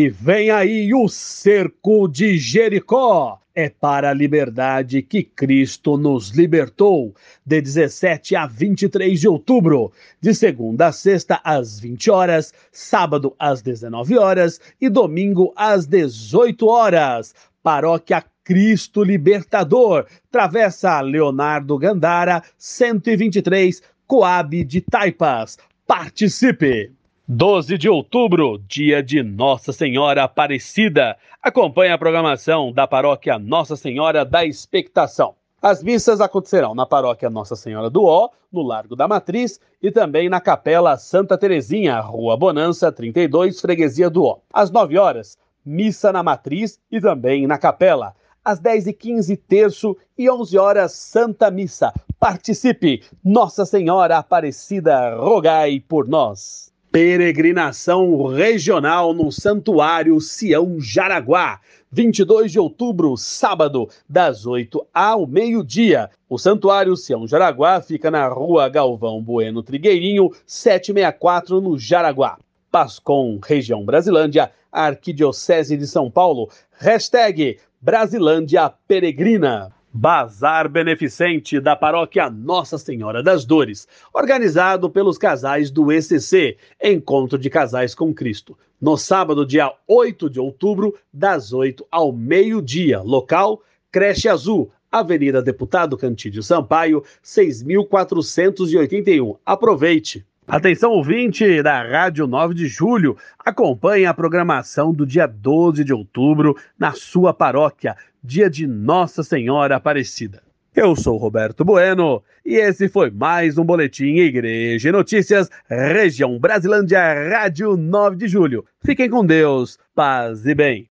E vem aí o cerco de Jericó. É para a liberdade que Cristo nos libertou. De 17 a 23 de outubro, de segunda a sexta às 20 horas, sábado às 19 horas e domingo às 18 horas. Paróquia Cristo Libertador, Travessa Leonardo Gandara, 123, Coab de Taipas. Participe! 12 de outubro, dia de Nossa Senhora Aparecida. Acompanhe a programação da paróquia Nossa Senhora da Expectação. As missas acontecerão na paróquia Nossa Senhora do Ó, no Largo da Matriz, e também na Capela Santa Terezinha, Rua Bonança, 32, Freguesia do Ó. Às 9 horas, missa na Matriz e também na Capela. Às 10h15, terço e 11 horas, Santa Missa. Participe! Nossa Senhora Aparecida, rogai por nós. Peregrinação regional no Santuário Sião Jaraguá. 22 de outubro, sábado, das 8 ao meio-dia. O Santuário Sião Jaraguá fica na rua Galvão Bueno Trigueirinho, 764, no Jaraguá. Pascom, região Brasilândia, Arquidiocese de São Paulo. Hashtag Brasilândia Peregrina. Bazar Beneficente da Paróquia Nossa Senhora das Dores, organizado pelos casais do ECC, Encontro de Casais com Cristo, no sábado, dia 8 de outubro, das 8 ao meio-dia. Local: Creche Azul, Avenida Deputado Cantídio Sampaio, 6481. Aproveite! Atenção ouvinte da Rádio 9 de Julho, acompanhe a programação do dia 12 de outubro na sua paróquia dia de Nossa Senhora Aparecida. Eu sou Roberto Bueno e esse foi mais um Boletim Igreja e Notícias, região Brasilândia, Rádio 9 de Julho. Fiquem com Deus, paz e bem.